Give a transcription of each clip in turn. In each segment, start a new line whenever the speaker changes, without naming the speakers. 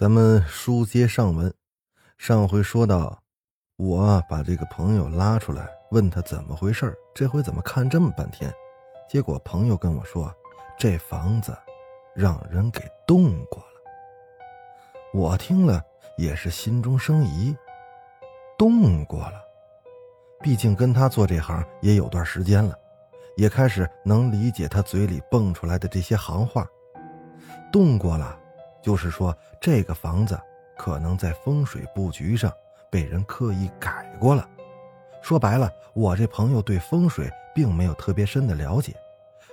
咱们书接上文，上回说到，我把这个朋友拉出来，问他怎么回事这回怎么看这么半天？结果朋友跟我说，这房子让人给动过了。我听了也是心中生疑，动过了，毕竟跟他做这行也有段时间了，也开始能理解他嘴里蹦出来的这些行话，动过了。就是说，这个房子可能在风水布局上被人刻意改过了。说白了，我这朋友对风水并没有特别深的了解，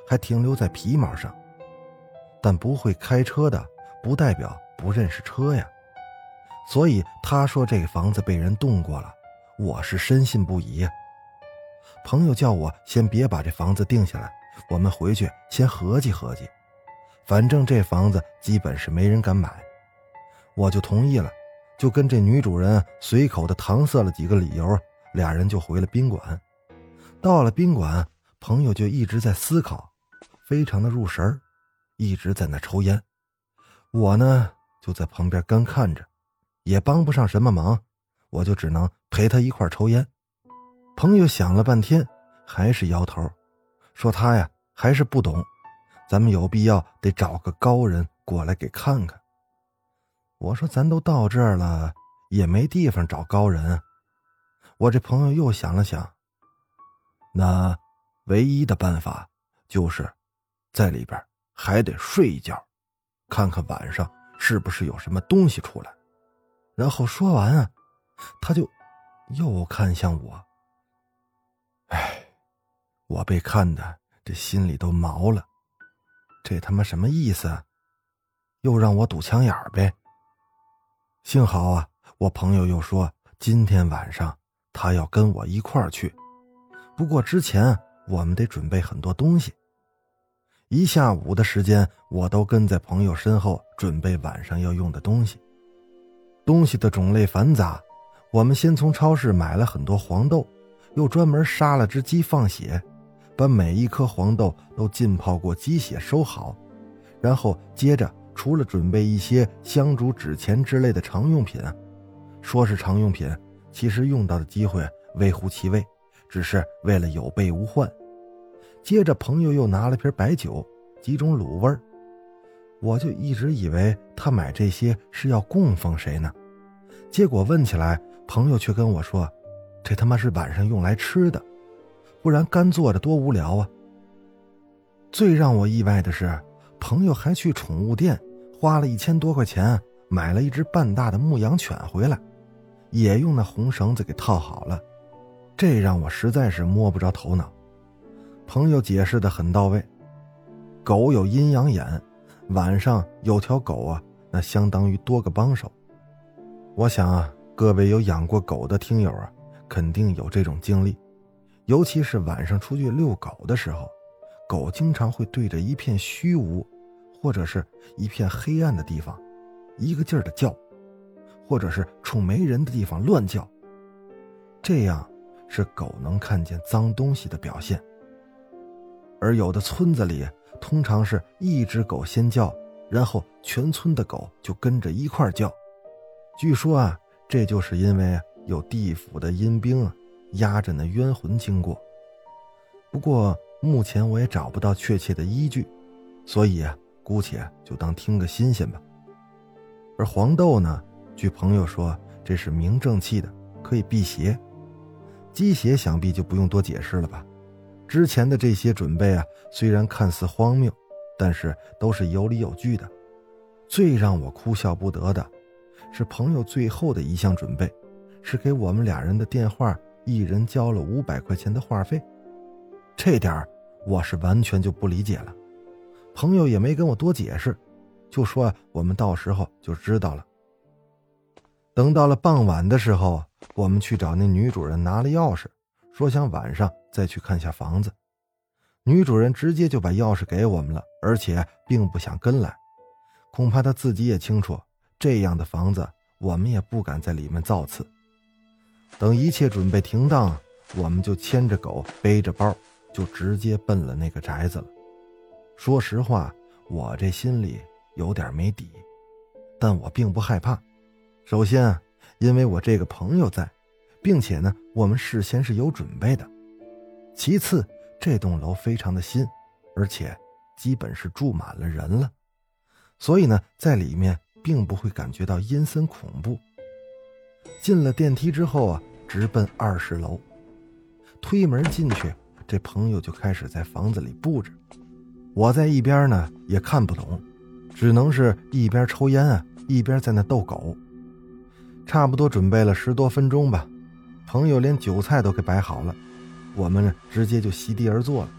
还停留在皮毛上。但不会开车的，不代表不认识车呀。所以他说这个房子被人动过了，我是深信不疑呀。朋友叫我先别把这房子定下来，我们回去先合计合计。反正这房子基本是没人敢买，我就同意了，就跟这女主人随口的搪塞了几个理由，俩人就回了宾馆。到了宾馆，朋友就一直在思考，非常的入神一直在那抽烟。我呢就在旁边干看着，也帮不上什么忙，我就只能陪他一块抽烟。朋友想了半天，还是摇头，说他呀还是不懂。咱们有必要得找个高人过来给看看。我说咱都到这儿了，也没地方找高人。我这朋友又想了想，那唯一的办法就是在里边还得睡一觉，看看晚上是不是有什么东西出来。然后说完啊，他就又看向我。哎，我被看的这心里都毛了。这他妈什么意思？又让我堵枪眼儿呗。幸好啊，我朋友又说今天晚上他要跟我一块儿去。不过之前我们得准备很多东西。一下午的时间，我都跟在朋友身后准备晚上要用的东西。东西的种类繁杂，我们先从超市买了很多黄豆，又专门杀了只鸡放血。把每一颗黄豆都浸泡过鸡血收好，然后接着除了准备一些香烛、纸钱之类的常用品，说是常用品，其实用到的机会微乎其微，只是为了有备无患。接着朋友又拿了瓶白酒，几种卤味儿，我就一直以为他买这些是要供奉谁呢，结果问起来，朋友却跟我说，这他妈是晚上用来吃的。不然干坐着多无聊啊！最让我意外的是，朋友还去宠物店花了一千多块钱买了一只半大的牧羊犬回来，也用那红绳子给套好了。这让我实在是摸不着头脑。朋友解释的很到位，狗有阴阳眼，晚上有条狗啊，那相当于多个帮手。我想啊，各位有养过狗的听友啊，肯定有这种经历。尤其是晚上出去遛狗的时候，狗经常会对着一片虚无，或者是一片黑暗的地方，一个劲儿的叫，或者是冲没人的地方乱叫。这样是狗能看见脏东西的表现。而有的村子里，通常是一只狗先叫，然后全村的狗就跟着一块叫。据说啊，这就是因为有地府的阴兵啊。压着那冤魂经过，不过目前我也找不到确切的依据，所以啊，姑且就当听个新鲜吧。而黄豆呢，据朋友说，这是明正气的，可以辟邪。鸡血想必就不用多解释了吧？之前的这些准备啊，虽然看似荒谬，但是都是有理有据的。最让我哭笑不得的，是朋友最后的一项准备，是给我们俩人的电话。一人交了五百块钱的话费，这点我是完全就不理解了。朋友也没跟我多解释，就说我们到时候就知道了。等到了傍晚的时候，我们去找那女主人拿了钥匙，说想晚上再去看下房子。女主人直接就把钥匙给我们了，而且并不想跟来，恐怕她自己也清楚，这样的房子我们也不敢在里面造次。等一切准备停当，我们就牵着狗，背着包，就直接奔了那个宅子了。说实话，我这心里有点没底，但我并不害怕。首先，因为我这个朋友在，并且呢，我们事先是有准备的。其次，这栋楼非常的新，而且基本是住满了人了，所以呢，在里面并不会感觉到阴森恐怖。进了电梯之后啊，直奔二十楼，推门进去，这朋友就开始在房子里布置。我在一边呢，也看不懂，只能是一边抽烟啊，一边在那逗狗。差不多准备了十多分钟吧，朋友连酒菜都给摆好了，我们呢直接就席地而坐了，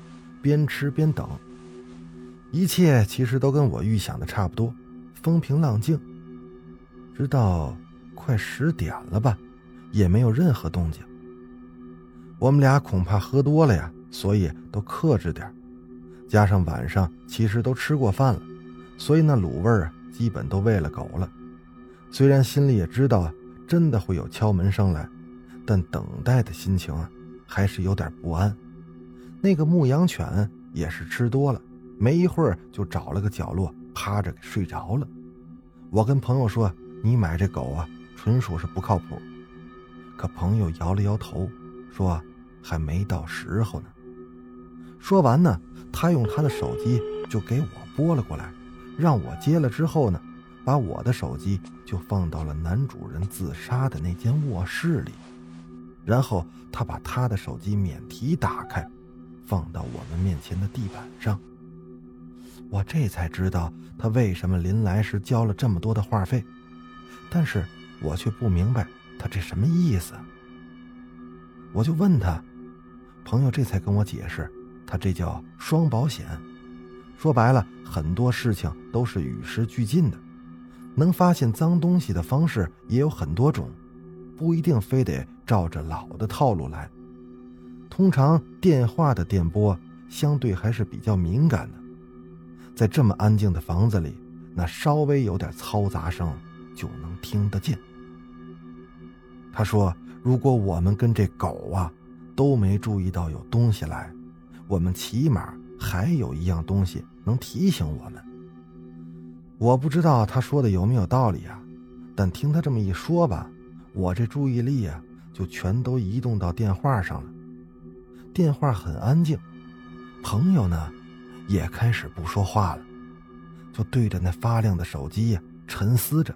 边吃边等。一切其实都跟我预想的差不多，风平浪静。直到快十点了吧，也没有任何动静。我们俩恐怕喝多了呀，所以都克制点加上晚上其实都吃过饭了，所以那卤味啊基本都喂了狗了。虽然心里也知道，真的会有敲门声来，但等待的心情啊，还是有点不安。那个牧羊犬也是吃多了，没一会儿就找了个角落趴着睡着了。我跟朋友说：“你买这狗啊，纯属是不靠谱。”可朋友摇了摇头，说：“还没到时候呢。”说完呢，他用他的手机就给我拨了过来，让我接了之后呢。把我的手机就放到了男主人自杀的那间卧室里，然后他把他的手机免提打开，放到我们面前的地板上。我这才知道他为什么临来时交了这么多的话费，但是我却不明白他这什么意思。我就问他，朋友这才跟我解释，他这叫双保险，说白了很多事情都是与时俱进的。能发现脏东西的方式也有很多种，不一定非得照着老的套路来。通常电话的电波相对还是比较敏感的，在这么安静的房子里，那稍微有点嘈杂声就能听得见。他说：“如果我们跟这狗啊都没注意到有东西来，我们起码还有一样东西能提醒我们。”我不知道他说的有没有道理啊，但听他这么一说吧，我这注意力啊就全都移动到电话上了。电话很安静，朋友呢也开始不说话了，就对着那发亮的手机呀沉思着。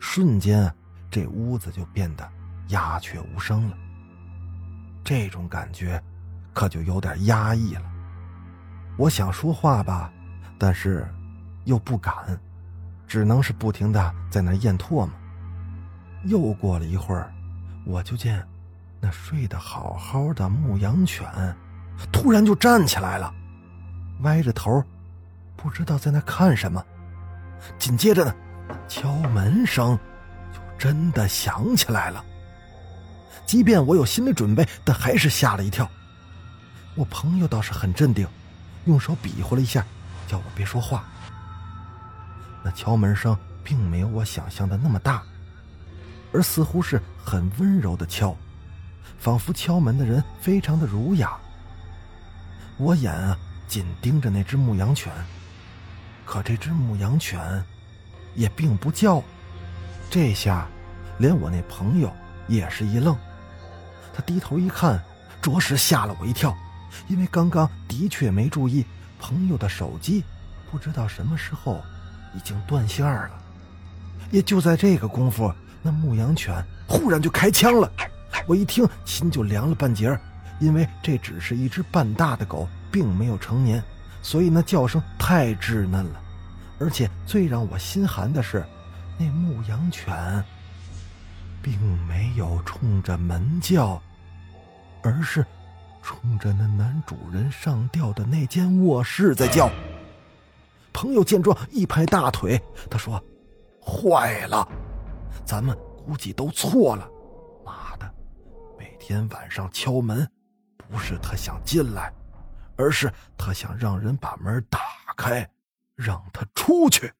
瞬间，这屋子就变得鸦雀无声了。这种感觉可就有点压抑了。我想说话吧，但是。又不敢，只能是不停的在那咽唾沫。又过了一会儿，我就见那睡得好好的牧羊犬，突然就站起来了，歪着头，不知道在那看什么。紧接着呢，敲门声真的想起来了。即便我有心理准备，但还是吓了一跳。我朋友倒是很镇定，用手比划了一下，叫我别说话。那敲门声并没有我想象的那么大，而似乎是很温柔的敲，仿佛敲门的人非常的儒雅。我眼啊紧盯着那只牧羊犬，可这只牧羊犬也并不叫。这下，连我那朋友也是一愣。他低头一看，着实吓了我一跳，因为刚刚的确没注意朋友的手机，不知道什么时候。已经断线了，也就在这个功夫，那牧羊犬忽然就开枪了。我一听，心就凉了半截儿因为这只是一只半大的狗，并没有成年，所以那叫声太稚嫩了。而且最让我心寒的是，那牧羊犬并没有冲着门叫，而是冲着那男主人上吊的那间卧室在叫。朋友见状一拍大腿，他说：“坏了，咱们估计都错了。妈的，每天晚上敲门，不是他想进来，而是他想让人把门打开，让他出去。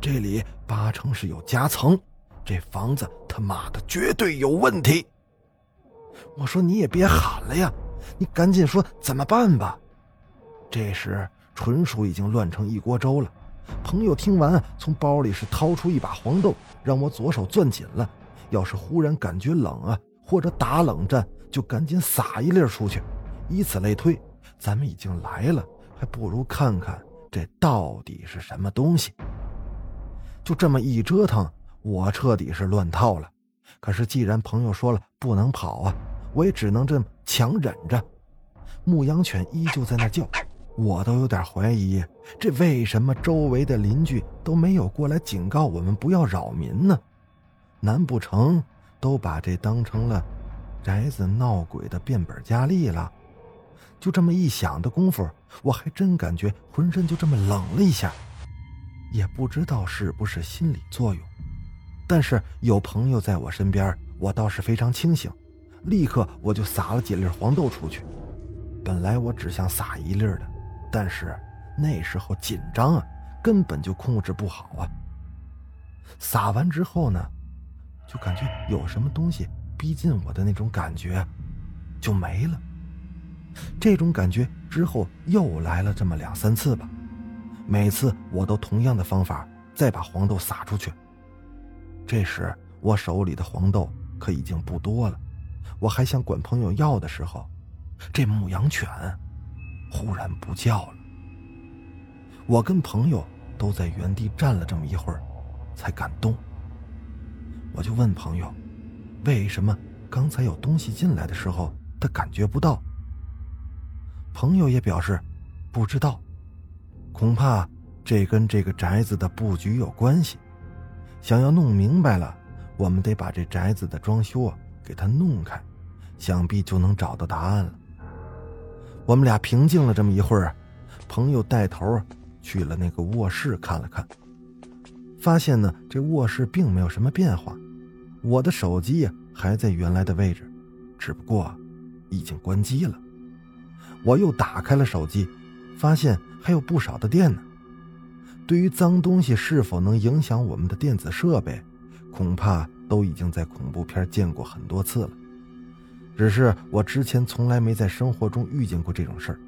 这里八成是有夹层，这房子他妈的绝对有问题。”我说：“你也别喊了呀，你赶紧说怎么办吧。”这时。纯属已经乱成一锅粥了。朋友听完，从包里是掏出一把黄豆，让我左手攥紧了。要是忽然感觉冷啊，或者打冷战，就赶紧撒一粒出去。以此类推，咱们已经来了，还不如看看这到底是什么东西。就这么一折腾，我彻底是乱套了。可是既然朋友说了不能跑啊，我也只能这么强忍着。牧羊犬依旧在那叫。我都有点怀疑，这为什么周围的邻居都没有过来警告我们不要扰民呢？难不成都把这当成了宅子闹鬼的变本加厉了？就这么一想的功夫，我还真感觉浑身就这么冷了一下，也不知道是不是心理作用。但是有朋友在我身边，我倒是非常清醒，立刻我就撒了几粒黄豆出去。本来我只想撒一粒的。但是那时候紧张啊，根本就控制不好啊。撒完之后呢，就感觉有什么东西逼近我的那种感觉，就没了。这种感觉之后又来了这么两三次吧，每次我都同样的方法再把黄豆撒出去。这时我手里的黄豆可已经不多了，我还想管朋友要的时候，这牧羊犬。忽然不叫了，我跟朋友都在原地站了这么一会儿，才敢动。我就问朋友，为什么刚才有东西进来的时候他感觉不到？朋友也表示不知道，恐怕这跟这个宅子的布局有关系。想要弄明白了，我们得把这宅子的装修啊给它弄开，想必就能找到答案了。我们俩平静了这么一会儿，朋友带头去了那个卧室看了看，发现呢这卧室并没有什么变化，我的手机还在原来的位置，只不过已经关机了。我又打开了手机，发现还有不少的电呢。对于脏东西是否能影响我们的电子设备，恐怕都已经在恐怖片见过很多次了。只是我之前从来没在生活中遇见过这种事儿，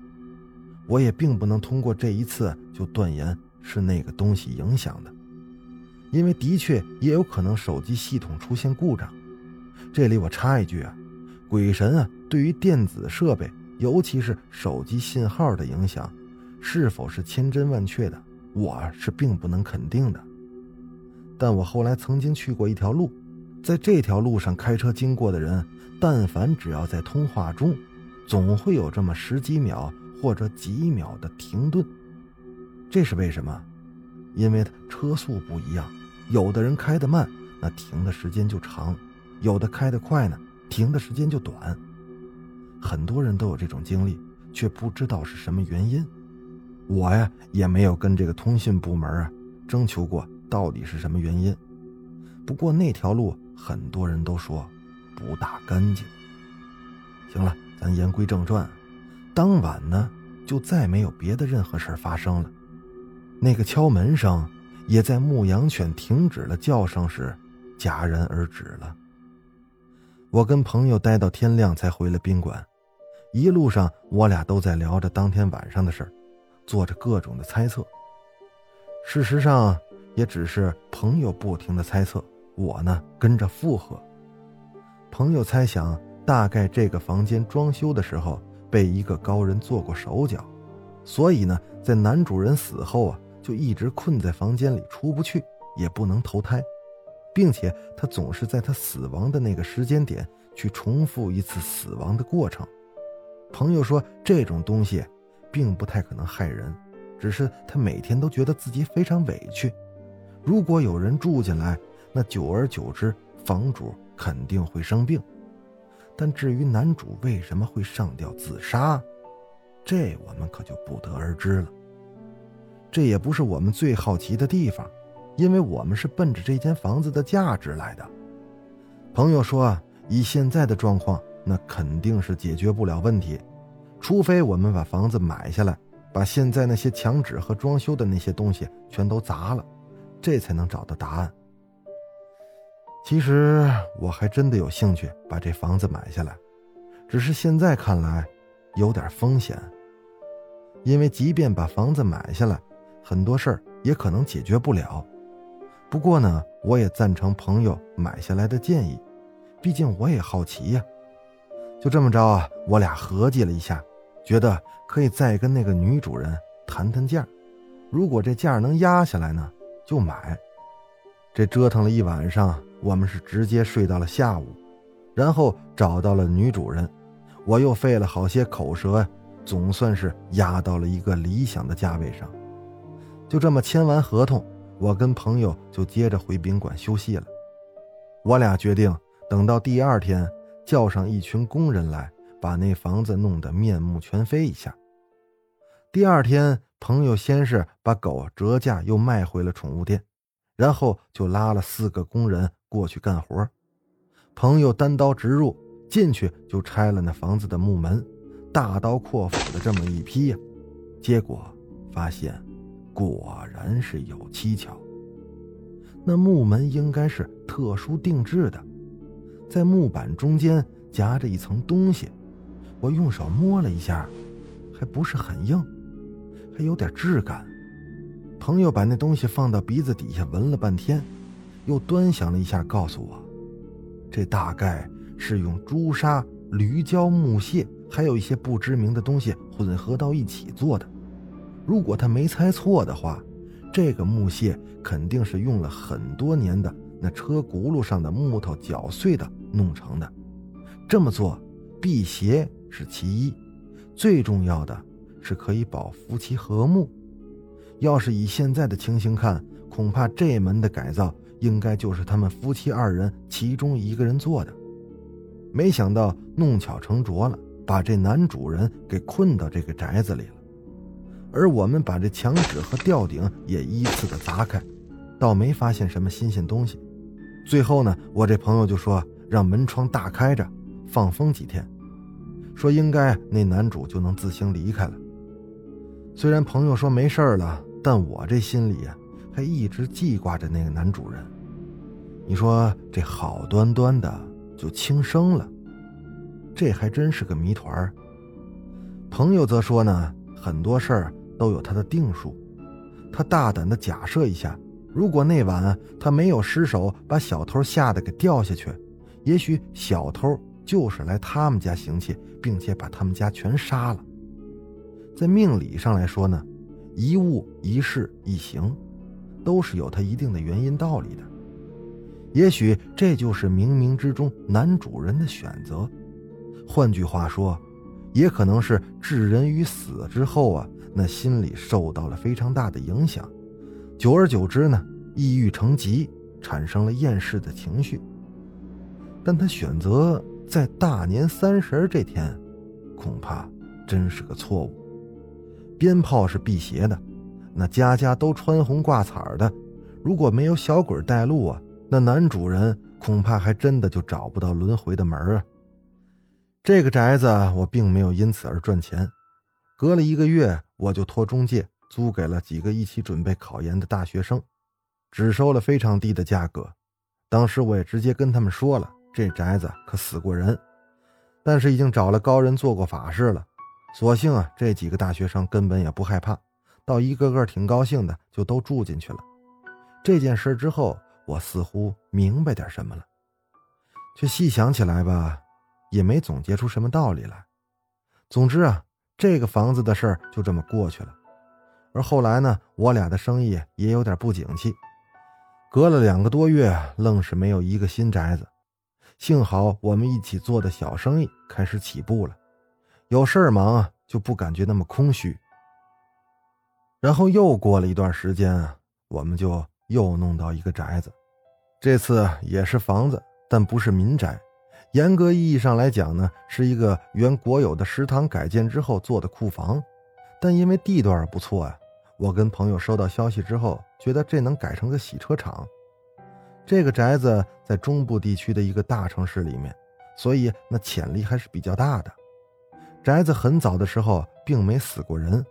我也并不能通过这一次就断言是那个东西影响的，因为的确也有可能手机系统出现故障。这里我插一句啊，鬼神啊，对于电子设备，尤其是手机信号的影响，是否是千真万确的，我是并不能肯定的。但我后来曾经去过一条路，在这条路上开车经过的人。但凡只要在通话中，总会有这么十几秒或者几秒的停顿，这是为什么？因为车速不一样，有的人开得慢，那停的时间就长；有的开得快呢，停的时间就短。很多人都有这种经历，却不知道是什么原因。我呀，也没有跟这个通信部门啊征求过到底是什么原因。不过那条路很多人都说。不大干净。行了，咱言归正传。当晚呢，就再没有别的任何事发生了。那个敲门声也在牧羊犬停止了叫声时戛然而止了。我跟朋友待到天亮才回了宾馆。一路上，我俩都在聊着当天晚上的事儿，做着各种的猜测。事实上，也只是朋友不停的猜测，我呢跟着附和。朋友猜想，大概这个房间装修的时候被一个高人做过手脚，所以呢，在男主人死后啊，就一直困在房间里出不去，也不能投胎，并且他总是在他死亡的那个时间点去重复一次死亡的过程。朋友说，这种东西并不太可能害人，只是他每天都觉得自己非常委屈。如果有人住进来，那久而久之，房主。肯定会生病，但至于男主为什么会上吊自杀，这我们可就不得而知了。这也不是我们最好奇的地方，因为我们是奔着这间房子的价值来的。朋友说，以现在的状况，那肯定是解决不了问题，除非我们把房子买下来，把现在那些墙纸和装修的那些东西全都砸了，这才能找到答案。其实我还真的有兴趣把这房子买下来，只是现在看来有点风险。因为即便把房子买下来，很多事儿也可能解决不了。不过呢，我也赞成朋友买下来的建议，毕竟我也好奇呀。就这么着啊，我俩合计了一下，觉得可以再跟那个女主人谈谈价，如果这价能压下来呢，就买。这折腾了一晚上。我们是直接睡到了下午，然后找到了女主人，我又费了好些口舌，总算是压到了一个理想的价位上。就这么签完合同，我跟朋友就接着回宾馆休息了。我俩决定等到第二天，叫上一群工人来，把那房子弄得面目全非一下。第二天，朋友先是把狗折价又卖回了宠物店，然后就拉了四个工人。过去干活，朋友单刀直入，进去就拆了那房子的木门，大刀阔斧的这么一劈呀，结果发现，果然是有蹊跷。那木门应该是特殊定制的，在木板中间夹着一层东西，我用手摸了一下，还不是很硬，还有点质感。朋友把那东西放到鼻子底下闻了半天。又端详了一下，告诉我，这大概是用朱砂、驴胶、木屑，还有一些不知名的东西混合到一起做的。如果他没猜错的话，这个木屑肯定是用了很多年的那车轱辘上的木头搅碎的弄成的。这么做辟邪是其一，最重要的是可以保夫妻和睦。要是以现在的情形看，恐怕这门的改造。应该就是他们夫妻二人其中一个人做的，没想到弄巧成拙了，把这男主人给困到这个宅子里了。而我们把这墙纸和吊顶也依次的砸开，倒没发现什么新鲜东西。最后呢，我这朋友就说让门窗大开着，放风几天，说应该那男主就能自行离开了。虽然朋友说没事了，但我这心里啊。还一直记挂着那个男主人，你说这好端端的就轻生了，这还真是个谜团儿朋友则说呢，很多事儿都有他的定数。他大胆的假设一下，如果那晚他没有失手把小偷吓得给掉下去，也许小偷就是来他们家行窃，并且把他们家全杀了。在命理上来说呢，一物一事一行。都是有它一定的原因道理的，也许这就是冥冥之中男主人的选择。换句话说，也可能是置人于死之后啊，那心里受到了非常大的影响，久而久之呢，抑郁成疾，产生了厌世的情绪。但他选择在大年三十这天，恐怕真是个错误。鞭炮是辟邪的。那家家都穿红挂彩的，如果没有小鬼带路啊，那男主人恐怕还真的就找不到轮回的门啊。这个宅子我并没有因此而赚钱，隔了一个月，我就托中介租给了几个一起准备考研的大学生，只收了非常低的价格。当时我也直接跟他们说了，这宅子可死过人，但是已经找了高人做过法事了，所幸啊，这几个大学生根本也不害怕。倒一个个挺高兴的，就都住进去了。这件事之后，我似乎明白点什么了，却细想起来吧，也没总结出什么道理来。总之啊，这个房子的事儿就这么过去了。而后来呢，我俩的生意也有点不景气，隔了两个多月，愣是没有一个新宅子。幸好我们一起做的小生意开始起步了，有事儿忙啊，就不感觉那么空虚。然后又过了一段时间啊，我们就又弄到一个宅子，这次也是房子，但不是民宅。严格意义上来讲呢，是一个原国有的食堂改建之后做的库房。但因为地段不错啊，我跟朋友收到消息之后，觉得这能改成个洗车场。这个宅子在中部地区的一个大城市里面，所以那潜力还是比较大的。宅子很早的时候并没死过人，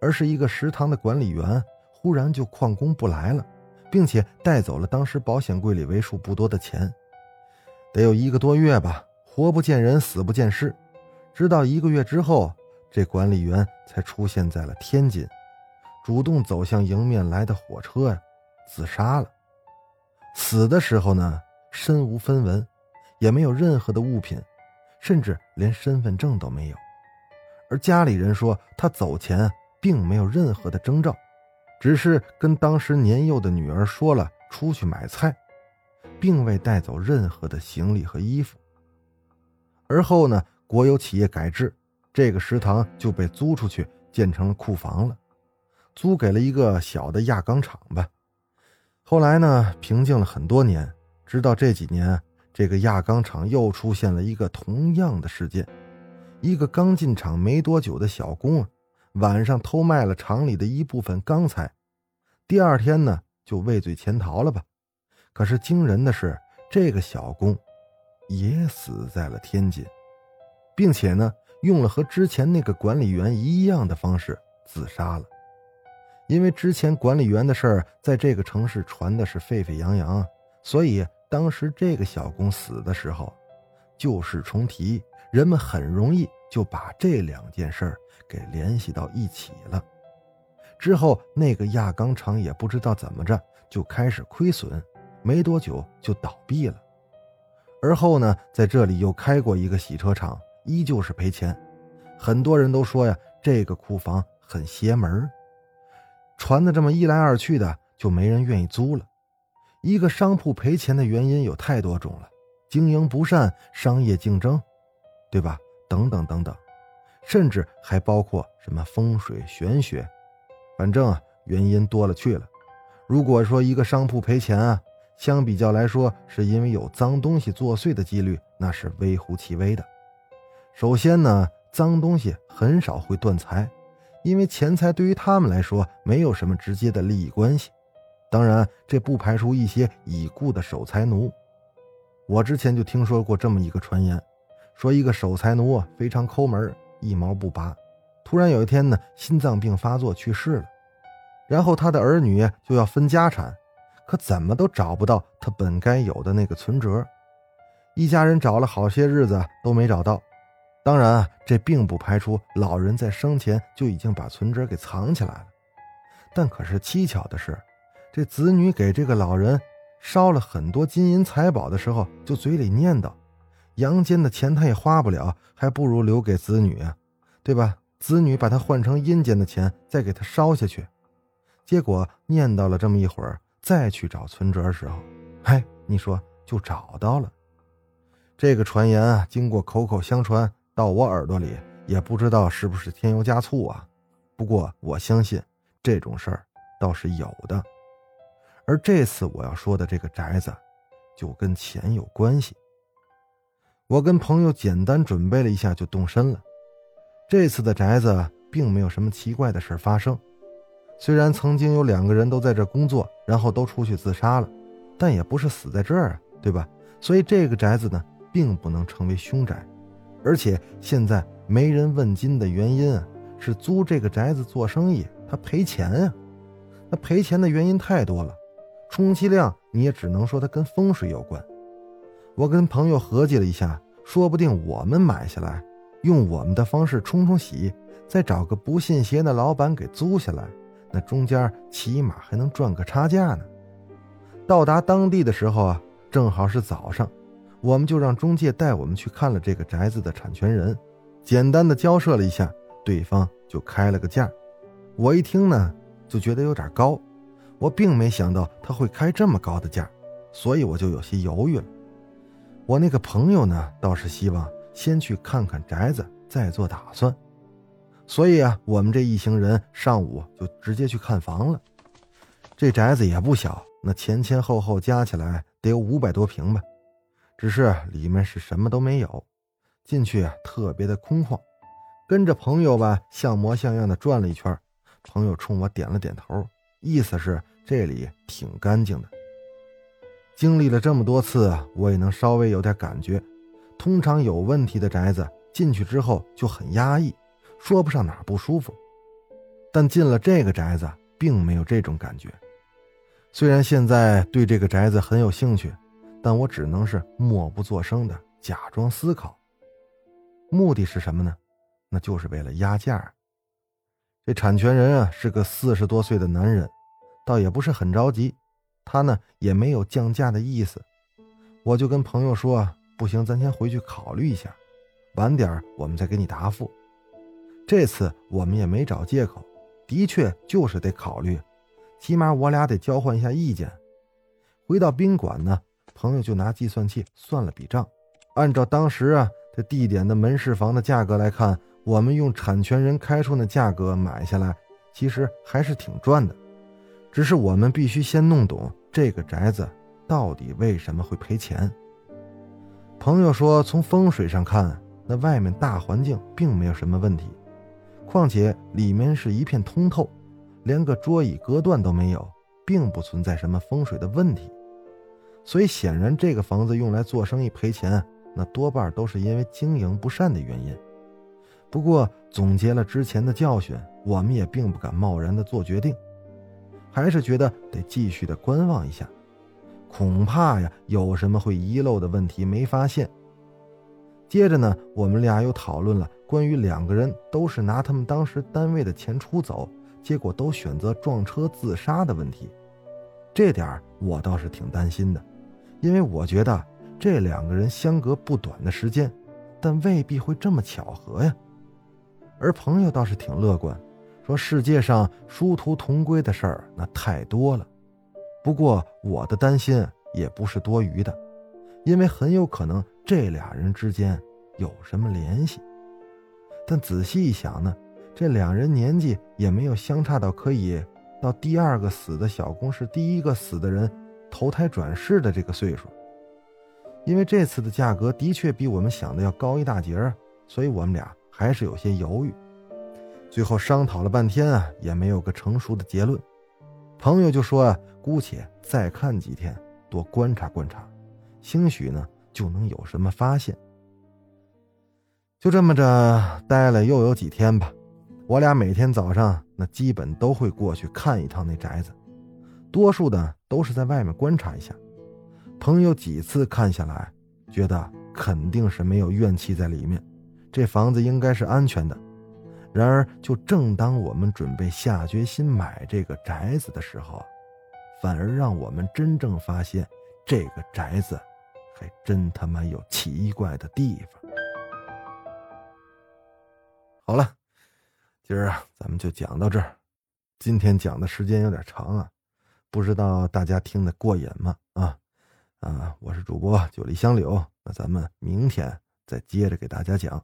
而是一个食堂的管理员忽然就旷工不来了，并且带走了当时保险柜里为数不多的钱，得有一个多月吧，活不见人，死不见尸。直到一个月之后，这管理员才出现在了天津，主动走向迎面来的火车呀，自杀了。死的时候呢，身无分文，也没有任何的物品，甚至连身份证都没有。而家里人说，他走前并没有任何的征兆，只是跟当时年幼的女儿说了出去买菜，并未带走任何的行李和衣服。而后呢，国有企业改制，这个食堂就被租出去建成了库房了，租给了一个小的轧钢厂吧。后来呢，平静了很多年，直到这几年，这个轧钢厂又出现了一个同样的事件。一个刚进厂没多久的小工，晚上偷卖了厂里的一部分钢材，第二天呢就畏罪潜逃了吧。可是惊人的是，这个小工也死在了天津，并且呢用了和之前那个管理员一样的方式自杀了。因为之前管理员的事儿在这个城市传的是沸沸扬扬，所以当时这个小工死的时候，旧事重提。人们很容易就把这两件事给联系到一起了。之后，那个轧钢厂也不知道怎么着就开始亏损，没多久就倒闭了。而后呢，在这里又开过一个洗车厂，依旧是赔钱。很多人都说呀，这个库房很邪门儿传的这么一来二去的，就没人愿意租了。一个商铺赔钱的原因有太多种了，经营不善，商业竞争。对吧？等等等等，甚至还包括什么风水玄学，反正啊，原因多了去了。如果说一个商铺赔钱啊，相比较来说，是因为有脏东西作祟的几率，那是微乎其微的。首先呢，脏东西很少会断财，因为钱财对于他们来说没有什么直接的利益关系。当然，这不排除一些已故的守财奴。我之前就听说过这么一个传言。说一个守财奴非常抠门，一毛不拔。突然有一天呢，心脏病发作去世了。然后他的儿女就要分家产，可怎么都找不到他本该有的那个存折。一家人找了好些日子都没找到。当然啊，这并不排除老人在生前就已经把存折给藏起来了。但可是蹊跷的是，这子女给这个老人烧了很多金银财宝的时候，就嘴里念叨。阳间的钱他也花不了，还不如留给子女啊，对吧？子女把它换成阴间的钱，再给他烧下去。结果念叨了这么一会儿，再去找存折的时候，嗨，你说就找到了。这个传言啊，经过口口相传到我耳朵里，也不知道是不是添油加醋啊。不过我相信这种事儿倒是有的。而这次我要说的这个宅子，就跟钱有关系。我跟朋友简单准备了一下，就动身了。这次的宅子并没有什么奇怪的事发生。虽然曾经有两个人都在这工作，然后都出去自杀了，但也不是死在这儿啊，对吧？所以这个宅子呢，并不能成为凶宅。而且现在没人问津的原因啊，是租这个宅子做生意，他赔钱啊。那赔钱的原因太多了，充其量你也只能说它跟风水有关。我跟朋友合计了一下，说不定我们买下来，用我们的方式冲冲喜，再找个不信邪的老板给租下来，那中间起码还能赚个差价呢。到达当地的时候啊，正好是早上，我们就让中介带我们去看了这个宅子的产权人，简单的交涉了一下，对方就开了个价。我一听呢，就觉得有点高，我并没想到他会开这么高的价，所以我就有些犹豫了。我那个朋友呢，倒是希望先去看看宅子，再做打算。所以啊，我们这一行人上午就直接去看房了。这宅子也不小，那前前后后加起来得有五百多平吧。只是里面是什么都没有，进去特别的空旷。跟着朋友吧，像模像样的转了一圈，朋友冲我点了点头，意思是这里挺干净的。经历了这么多次，我也能稍微有点感觉。通常有问题的宅子进去之后就很压抑，说不上哪不舒服。但进了这个宅子，并没有这种感觉。虽然现在对这个宅子很有兴趣，但我只能是默不作声的假装思考。目的是什么呢？那就是为了压价。这产权人啊是个四十多岁的男人，倒也不是很着急。他呢也没有降价的意思，我就跟朋友说：“不行，咱先回去考虑一下，晚点我们再给你答复。”这次我们也没找借口，的确就是得考虑，起码我俩得交换一下意见。回到宾馆呢，朋友就拿计算器算了笔账，按照当时啊这地点的门市房的价格来看，我们用产权人开出的价格买下来，其实还是挺赚的。只是我们必须先弄懂这个宅子到底为什么会赔钱。朋友说，从风水上看，那外面大环境并没有什么问题，况且里面是一片通透，连个桌椅隔断都没有，并不存在什么风水的问题。所以显然，这个房子用来做生意赔钱，那多半都是因为经营不善的原因。不过总结了之前的教训，我们也并不敢贸然的做决定。还是觉得得继续的观望一下，恐怕呀有什么会遗漏的问题没发现。接着呢，我们俩又讨论了关于两个人都是拿他们当时单位的钱出走，结果都选择撞车自杀的问题。这点我倒是挺担心的，因为我觉得这两个人相隔不短的时间，但未必会这么巧合呀。而朋友倒是挺乐观。说世界上殊途同归的事儿那太多了，不过我的担心也不是多余的，因为很有可能这俩人之间有什么联系。但仔细一想呢，这两人年纪也没有相差到可以到第二个死的小工是第一个死的人投胎转世的这个岁数。因为这次的价格的确比我们想的要高一大截儿，所以我们俩还是有些犹豫。最后商讨了半天啊，也没有个成熟的结论。朋友就说啊，姑且再看几天，多观察观察，兴许呢就能有什么发现。就这么着待了又有几天吧，我俩每天早上那基本都会过去看一趟那宅子，多数的都是在外面观察一下。朋友几次看下来，觉得肯定是没有怨气在里面，这房子应该是安全的。然而，就正当我们准备下决心买这个宅子的时候，反而让我们真正发现，这个宅子还真他妈有奇怪的地方。好了，今儿啊，咱们就讲到这儿。今天讲的时间有点长啊，不知道大家听得过瘾吗？啊啊，我是主播九黎香柳，那咱们明天再接着给大家讲。